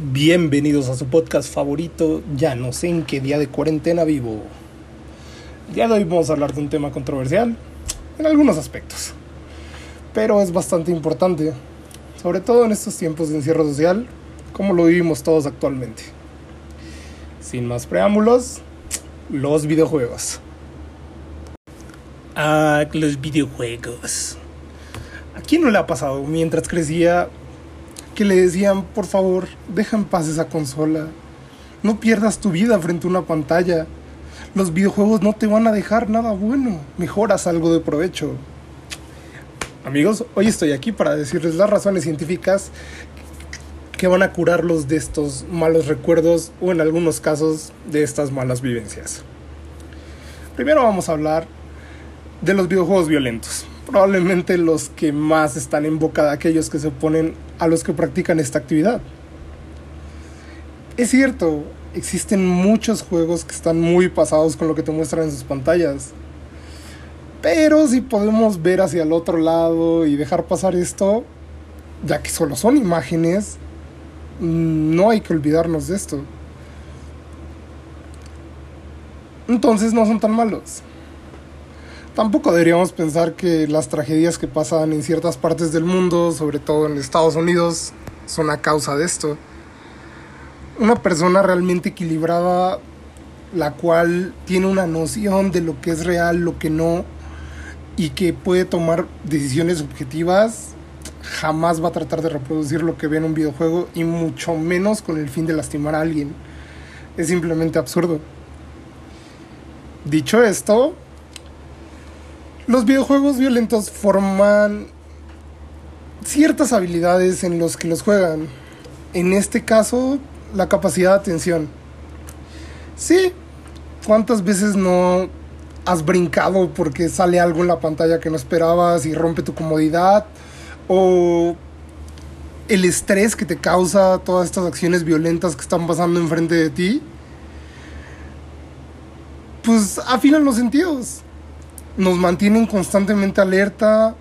Bienvenidos a su podcast favorito, ya no sé en qué día de cuarentena vivo. El día de hoy vamos a hablar de un tema controversial en algunos aspectos, pero es bastante importante, sobre todo en estos tiempos de encierro social, como lo vivimos todos actualmente. Sin más preámbulos, los videojuegos. Ah, los videojuegos. ¿A quién no le ha pasado mientras crecía que le decían, por favor, deja en paz esa consola. No pierdas tu vida frente a una pantalla. Los videojuegos no te van a dejar nada bueno. Mejoras algo de provecho. Amigos, hoy estoy aquí para decirles las razones científicas que van a curarlos de estos malos recuerdos o en algunos casos de estas malas vivencias. Primero vamos a hablar de los videojuegos violentos probablemente los que más están en boca de aquellos que se oponen a los que practican esta actividad. Es cierto, existen muchos juegos que están muy pasados con lo que te muestran en sus pantallas. Pero si podemos ver hacia el otro lado y dejar pasar esto, ya que solo son imágenes, no hay que olvidarnos de esto. Entonces no son tan malos. Tampoco deberíamos pensar que las tragedias que pasan en ciertas partes del mundo, sobre todo en Estados Unidos, son a causa de esto. Una persona realmente equilibrada, la cual tiene una noción de lo que es real, lo que no, y que puede tomar decisiones objetivas, jamás va a tratar de reproducir lo que ve en un videojuego y mucho menos con el fin de lastimar a alguien. Es simplemente absurdo. Dicho esto, los videojuegos violentos forman ciertas habilidades en los que los juegan. En este caso, la capacidad de atención. Sí, ¿cuántas veces no has brincado porque sale algo en la pantalla que no esperabas y rompe tu comodidad? O el estrés que te causa todas estas acciones violentas que están pasando enfrente de ti. Pues afinan los sentidos nos mantienen constantemente alerta,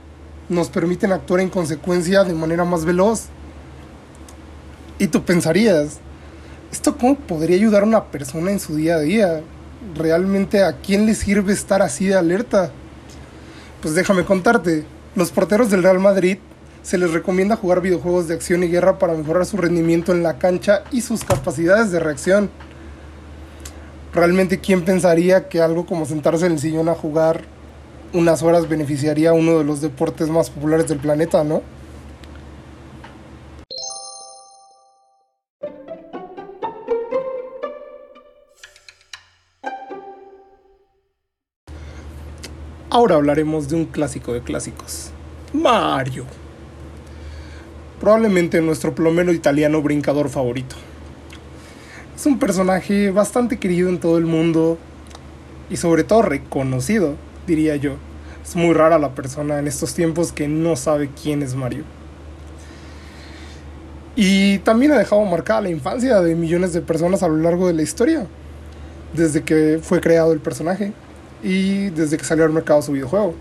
nos permiten actuar en consecuencia de manera más veloz. Y tú pensarías, ¿esto cómo podría ayudar a una persona en su día a día? ¿Realmente a quién le sirve estar así de alerta? Pues déjame contarte, los porteros del Real Madrid se les recomienda jugar videojuegos de acción y guerra para mejorar su rendimiento en la cancha y sus capacidades de reacción. Realmente, ¿quién pensaría que algo como sentarse en el sillón a jugar unas horas beneficiaría uno de los deportes más populares del planeta, ¿no? Ahora hablaremos de un clásico de clásicos, Mario. Probablemente nuestro plomero italiano brincador favorito. Es un personaje bastante querido en todo el mundo y sobre todo reconocido diría yo. Es muy rara la persona en estos tiempos que no sabe quién es Mario. Y también ha dejado marcada la infancia de millones de personas a lo largo de la historia. Desde que fue creado el personaje y desde que salió al mercado su videojuego.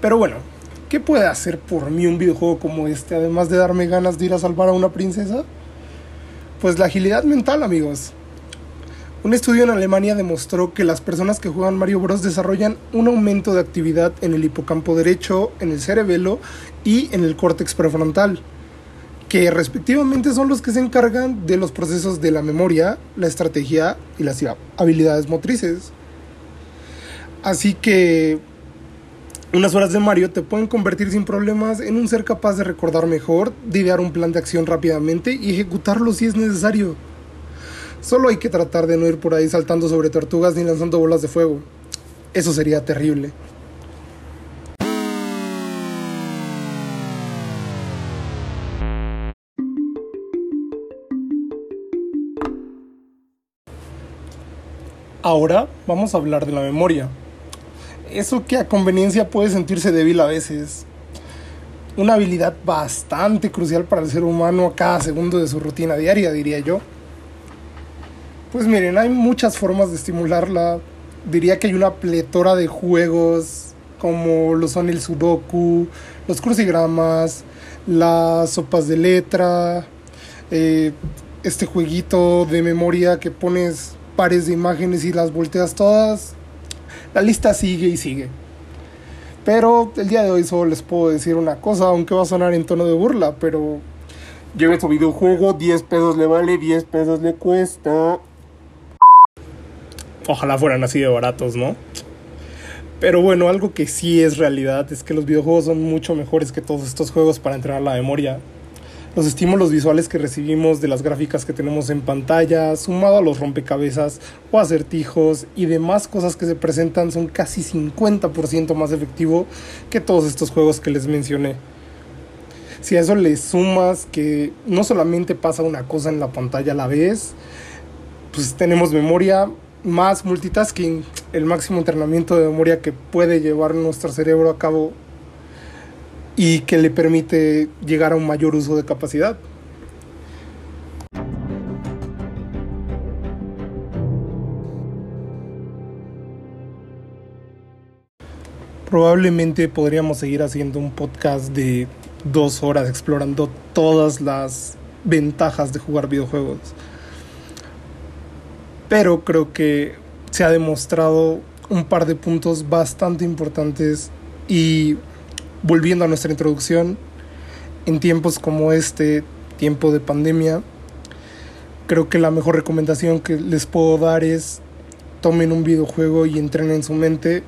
Pero bueno, ¿qué puede hacer por mí un videojuego como este, además de darme ganas de ir a salvar a una princesa? Pues la agilidad mental, amigos. Un estudio en Alemania demostró que las personas que juegan Mario Bros desarrollan un aumento de actividad en el hipocampo derecho, en el cerebelo y en el córtex prefrontal, que respectivamente son los que se encargan de los procesos de la memoria, la estrategia y las habilidades motrices. Así que unas horas de Mario te pueden convertir sin problemas en un ser capaz de recordar mejor, de idear un plan de acción rápidamente y ejecutarlo si es necesario. Solo hay que tratar de no ir por ahí saltando sobre tortugas ni lanzando bolas de fuego. Eso sería terrible. Ahora vamos a hablar de la memoria. Eso que a conveniencia puede sentirse débil a veces. Una habilidad bastante crucial para el ser humano a cada segundo de su rutina diaria, diría yo. Pues miren, hay muchas formas de estimularla. Diría que hay una pletora de juegos como lo son el sudoku, los crucigramas, las sopas de letra, eh, este jueguito de memoria que pones pares de imágenes y las volteas todas. La lista sigue y sigue. Pero el día de hoy solo les puedo decir una cosa, aunque va a sonar en tono de burla, pero... Lleve su videojuego, 10 pesos le vale, 10 pesos le cuesta. Ojalá fueran así de baratos, ¿no? Pero bueno, algo que sí es realidad es que los videojuegos son mucho mejores que todos estos juegos para entrenar la memoria. Los estímulos visuales que recibimos de las gráficas que tenemos en pantalla, sumado a los rompecabezas o acertijos y demás cosas que se presentan, son casi 50% más efectivo que todos estos juegos que les mencioné. Si a eso le sumas que no solamente pasa una cosa en la pantalla a la vez, pues tenemos memoria más multitasking, el máximo entrenamiento de memoria que puede llevar nuestro cerebro a cabo y que le permite llegar a un mayor uso de capacidad. Probablemente podríamos seguir haciendo un podcast de dos horas explorando todas las ventajas de jugar videojuegos. Pero creo que se ha demostrado un par de puntos bastante importantes y volviendo a nuestra introducción, en tiempos como este, tiempo de pandemia, creo que la mejor recomendación que les puedo dar es tomen un videojuego y entrenen su mente,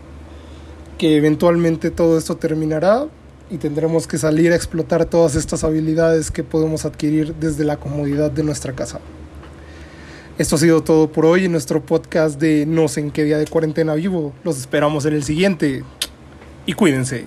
que eventualmente todo esto terminará y tendremos que salir a explotar todas estas habilidades que podemos adquirir desde la comodidad de nuestra casa. Esto ha sido todo por hoy en nuestro podcast de No sé en qué día de cuarentena vivo. Los esperamos en el siguiente y cuídense.